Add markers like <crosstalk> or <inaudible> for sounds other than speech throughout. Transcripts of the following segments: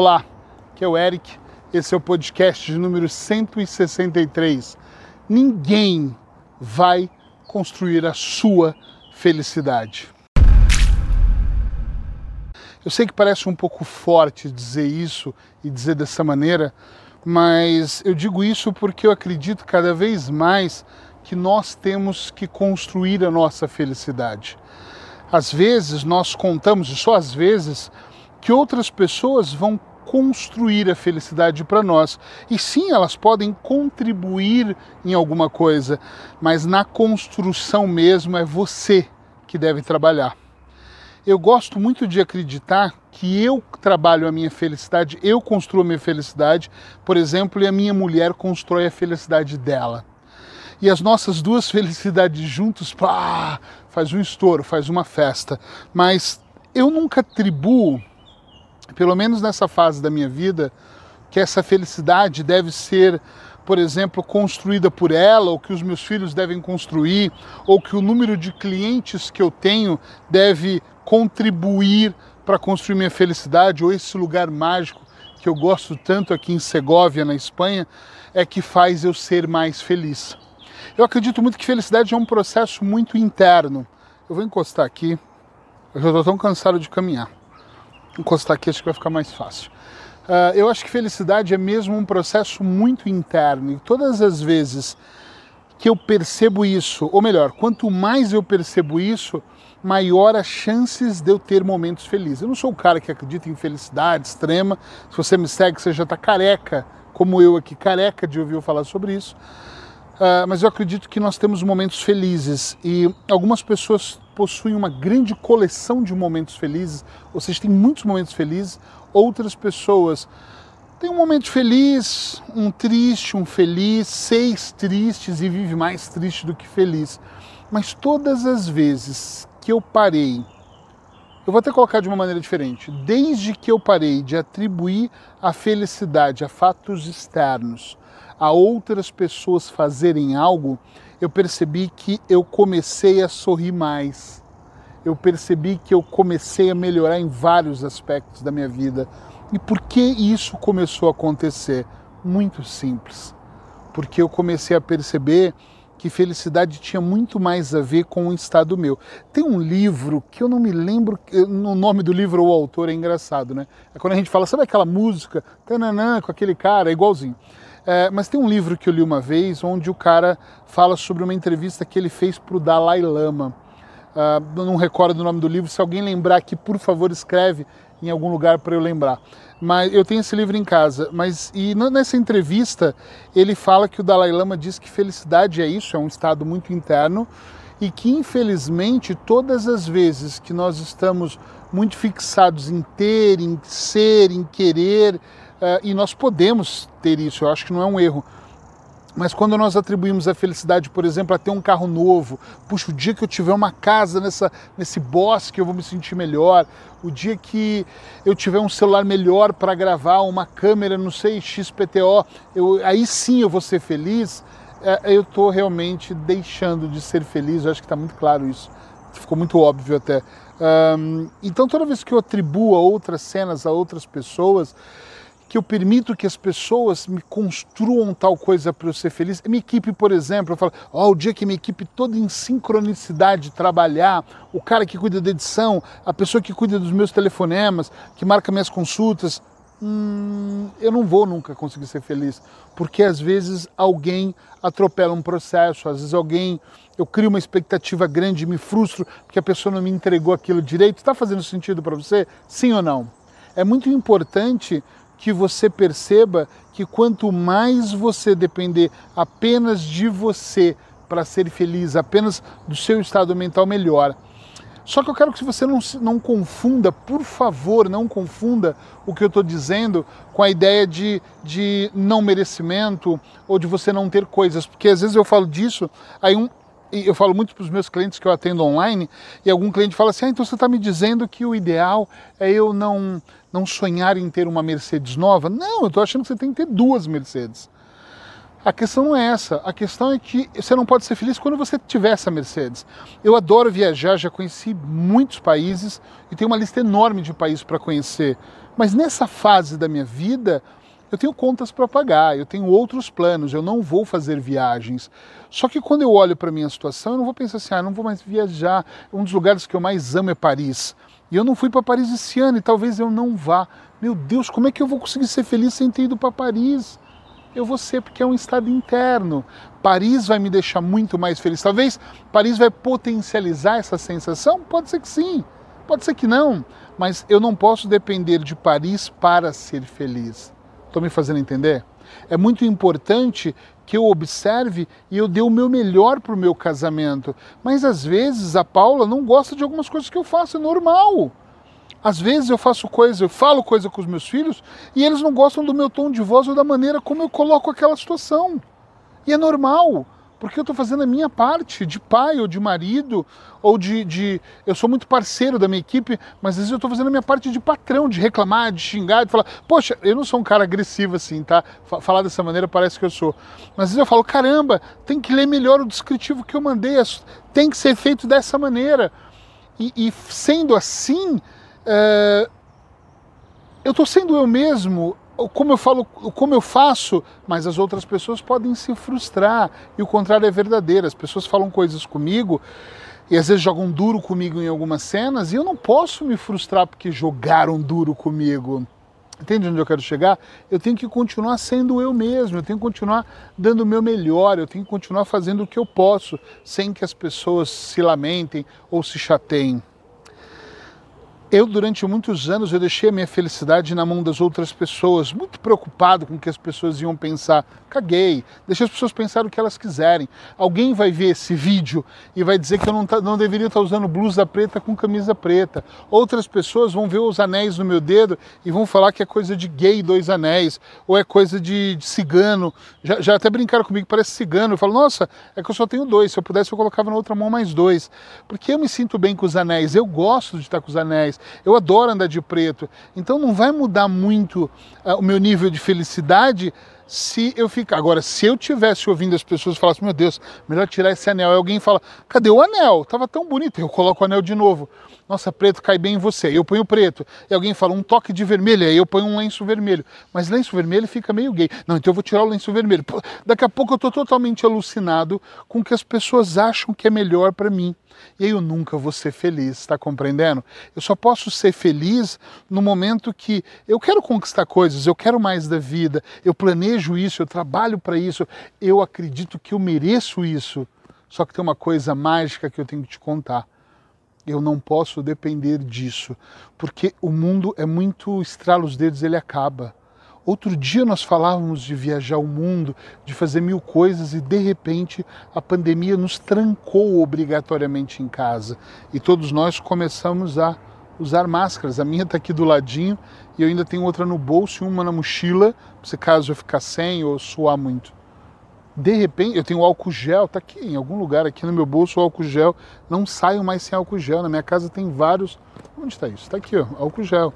Olá, aqui é o Eric, esse é o podcast de número 163. Ninguém vai construir a sua felicidade. Eu sei que parece um pouco forte dizer isso e dizer dessa maneira, mas eu digo isso porque eu acredito cada vez mais que nós temos que construir a nossa felicidade. Às vezes nós contamos, e só às vezes, que outras pessoas vão construir a felicidade para nós. E sim, elas podem contribuir em alguma coisa, mas na construção mesmo é você que deve trabalhar. Eu gosto muito de acreditar que eu trabalho a minha felicidade, eu construo a minha felicidade, por exemplo, e a minha mulher constrói a felicidade dela. E as nossas duas <laughs> felicidades juntos, pá, faz um estouro, faz uma festa. Mas eu nunca atribuo pelo menos nessa fase da minha vida, que essa felicidade deve ser, por exemplo, construída por ela, ou que os meus filhos devem construir, ou que o número de clientes que eu tenho deve contribuir para construir minha felicidade, ou esse lugar mágico que eu gosto tanto aqui em Segóvia, na Espanha, é que faz eu ser mais feliz. Eu acredito muito que felicidade é um processo muito interno. Eu vou encostar aqui, eu já estou tão cansado de caminhar encostar aqui, acho que vai ficar mais fácil. Uh, eu acho que felicidade é mesmo um processo muito interno e todas as vezes que eu percebo isso, ou melhor, quanto mais eu percebo isso, maior as chances de eu ter momentos felizes. Eu não sou o cara que acredita em felicidade extrema. Se você me segue, você já está careca, como eu aqui, careca de ouvir eu falar sobre isso. Uh, mas eu acredito que nós temos momentos felizes e algumas pessoas possuem uma grande coleção de momentos felizes, ou seja, tem muitos momentos felizes, outras pessoas têm um momento feliz, um triste, um feliz, seis tristes e vive mais triste do que feliz. Mas todas as vezes que eu parei, eu vou até colocar de uma maneira diferente, desde que eu parei de atribuir a felicidade a fatos externos, a outras pessoas fazerem algo, eu percebi que eu comecei a sorrir mais. Eu percebi que eu comecei a melhorar em vários aspectos da minha vida. E por que isso começou a acontecer? Muito simples. Porque eu comecei a perceber que felicidade tinha muito mais a ver com o estado meu. Tem um livro que eu não me lembro, no nome do livro ou o autor é engraçado, né? É quando a gente fala, sabe aquela música, tananã, com aquele cara, é igualzinho. É, mas tem um livro que eu li uma vez onde o cara fala sobre uma entrevista que ele fez para o Dalai Lama. Uh, não recordo o nome do livro, se alguém lembrar aqui, por favor, escreve em algum lugar para eu lembrar. Mas eu tenho esse livro em casa. Mas e nessa entrevista ele fala que o Dalai Lama diz que felicidade é isso, é um estado muito interno e que infelizmente todas as vezes que nós estamos muito fixados em ter, em ser, em querer, e nós podemos ter isso, eu acho que não é um erro. Mas quando nós atribuímos a felicidade, por exemplo, a ter um carro novo, puxa, o dia que eu tiver uma casa nessa, nesse bosque eu vou me sentir melhor, o dia que eu tiver um celular melhor para gravar, uma câmera, não sei, XPTO, eu, aí sim eu vou ser feliz, é, eu estou realmente deixando de ser feliz, eu acho que está muito claro isso, ficou muito óbvio até. Então toda vez que eu atribuo a outras cenas, a outras pessoas, que eu permito que as pessoas me construam tal coisa para eu ser feliz. Minha equipe, por exemplo, eu falo, oh, o dia que minha equipe toda em sincronicidade trabalhar, o cara que cuida da edição, a pessoa que cuida dos meus telefonemas, que marca minhas consultas, hum, eu não vou nunca conseguir ser feliz, porque às vezes alguém atropela um processo, às vezes alguém eu crio uma expectativa grande, me frustro porque a pessoa não me entregou aquilo direito. Está fazendo sentido para você? Sim ou não? É muito importante que você perceba que quanto mais você depender apenas de você para ser feliz, apenas do seu estado mental, melhor. Só que eu quero que você não, não confunda, por favor, não confunda o que eu estou dizendo com a ideia de, de não merecimento ou de você não ter coisas. Porque às vezes eu falo disso, aí um, eu falo muito para os meus clientes que eu atendo online, e algum cliente fala assim: ah, então você está me dizendo que o ideal é eu não, não sonhar em ter uma Mercedes nova? Não, eu estou achando que você tem que ter duas Mercedes. A questão não é essa. A questão é que você não pode ser feliz quando você tiver essa Mercedes. Eu adoro viajar, já conheci muitos países e tenho uma lista enorme de países para conhecer. Mas nessa fase da minha vida, eu tenho contas para pagar, eu tenho outros planos, eu não vou fazer viagens. Só que quando eu olho para minha situação, eu não vou pensar assim, ah, não vou mais viajar. Um dos lugares que eu mais amo é Paris. E eu não fui para Paris esse ano e talvez eu não vá. Meu Deus, como é que eu vou conseguir ser feliz sem ter ido para Paris? Eu vou ser porque é um estado interno. Paris vai me deixar muito mais feliz. Talvez Paris vai potencializar essa sensação? Pode ser que sim, pode ser que não. Mas eu não posso depender de Paris para ser feliz. Estou me fazendo entender? É muito importante que eu observe e eu dê o meu melhor para o meu casamento. Mas às vezes a Paula não gosta de algumas coisas que eu faço, é normal. Às vezes eu faço coisa, eu falo coisa com os meus filhos e eles não gostam do meu tom de voz ou da maneira como eu coloco aquela situação. E é normal porque eu estou fazendo a minha parte de pai ou de marido, ou de, de. Eu sou muito parceiro da minha equipe, mas às vezes eu estou fazendo a minha parte de patrão, de reclamar, de xingar, de falar, poxa, eu não sou um cara agressivo assim, tá? Falar dessa maneira parece que eu sou. Mas às vezes eu falo, caramba, tem que ler melhor o descritivo que eu mandei, tem que ser feito dessa maneira. E, e sendo assim, é... eu estou sendo eu mesmo como eu falo, como eu faço, mas as outras pessoas podem se frustrar. E o contrário é verdadeiro. As pessoas falam coisas comigo e às vezes jogam duro comigo em algumas cenas e eu não posso me frustrar porque jogaram duro comigo. Entende onde eu quero chegar? Eu tenho que continuar sendo eu mesmo, eu tenho que continuar dando o meu melhor, eu tenho que continuar fazendo o que eu posso, sem que as pessoas se lamentem ou se chateiem. Eu, durante muitos anos, eu deixei a minha felicidade na mão das outras pessoas, muito preocupado com o que as pessoas iam pensar. Caguei, deixei as pessoas pensar o que elas quiserem. Alguém vai ver esse vídeo e vai dizer que eu não, tá, não deveria estar usando blusa preta com camisa preta. Outras pessoas vão ver os anéis no meu dedo e vão falar que é coisa de gay dois anéis, ou é coisa de, de cigano. Já, já até brincaram comigo, parece cigano. Eu falo, nossa, é que eu só tenho dois. Se eu pudesse, eu colocava na outra mão mais dois. Porque eu me sinto bem com os anéis, eu gosto de estar com os anéis. Eu adoro andar de preto. Então não vai mudar muito uh, o meu nível de felicidade se eu ficar. Agora, se eu tivesse ouvindo as pessoas falar assim, meu Deus, melhor tirar esse anel. Aí alguém fala, cadê o anel? Tava tão bonito. Eu coloco o anel de novo. Nossa, preto cai bem em você. Eu ponho preto. E alguém fala, um toque de vermelho. Aí eu ponho um lenço vermelho. Mas lenço vermelho fica meio gay. Não, então eu vou tirar o lenço vermelho. Daqui a pouco eu tô totalmente alucinado com o que as pessoas acham que é melhor para mim e aí eu nunca vou ser feliz, está compreendendo? Eu só posso ser feliz no momento que eu quero conquistar coisas, eu quero mais da vida, eu planejo isso, eu trabalho para isso, eu acredito que eu mereço isso. Só que tem uma coisa mágica que eu tenho que te contar. Eu não posso depender disso, porque o mundo é muito estrala os dedos, ele acaba. Outro dia nós falávamos de viajar o mundo, de fazer mil coisas e de repente a pandemia nos trancou obrigatoriamente em casa e todos nós começamos a usar máscaras. A minha está aqui do ladinho e eu ainda tenho outra no bolso e uma na mochila, se caso eu ficar sem ou suar muito. De repente, eu tenho álcool gel, está aqui em algum lugar aqui no meu bolso o álcool gel. Não saio mais sem álcool gel. Na minha casa tem vários. Onde está isso? Está aqui, ó, álcool gel.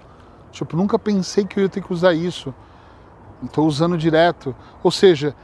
Tipo, nunca pensei que eu ia ter que usar isso estou usando direto. Ou seja,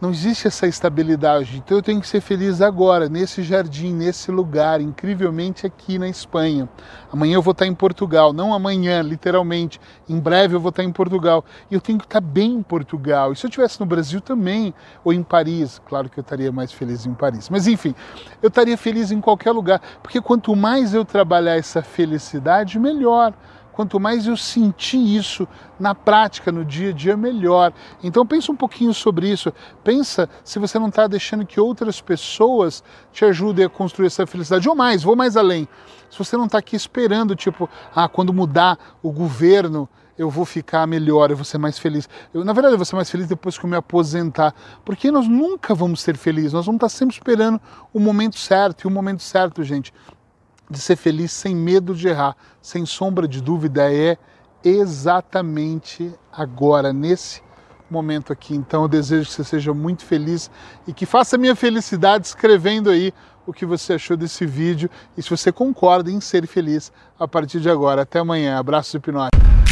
não existe essa estabilidade. Então eu tenho que ser feliz agora, nesse jardim, nesse lugar, incrivelmente aqui na Espanha. Amanhã eu vou estar em Portugal, não amanhã, literalmente. Em breve eu vou estar em Portugal. E eu tenho que estar bem em Portugal. E se eu estivesse no Brasil também, ou em Paris, claro que eu estaria mais feliz em Paris. Mas enfim, eu estaria feliz em qualquer lugar, porque quanto mais eu trabalhar essa felicidade, melhor quanto mais eu sentir isso na prática, no dia a dia, melhor. Então pensa um pouquinho sobre isso. Pensa se você não está deixando que outras pessoas te ajudem a construir essa felicidade. Ou mais, vou mais além. Se você não está aqui esperando, tipo, ah, quando mudar o governo, eu vou ficar melhor, eu vou ser mais feliz. Eu, na verdade, eu vou ser mais feliz depois que eu me aposentar. Porque nós nunca vamos ser felizes, nós vamos estar sempre esperando o momento certo. E o momento certo, gente, de ser feliz sem medo de errar, sem sombra de dúvida, é exatamente agora, nesse momento aqui. Então eu desejo que você seja muito feliz e que faça a minha felicidade escrevendo aí o que você achou desse vídeo e se você concorda em ser feliz a partir de agora. Até amanhã. Abraço hipnótico.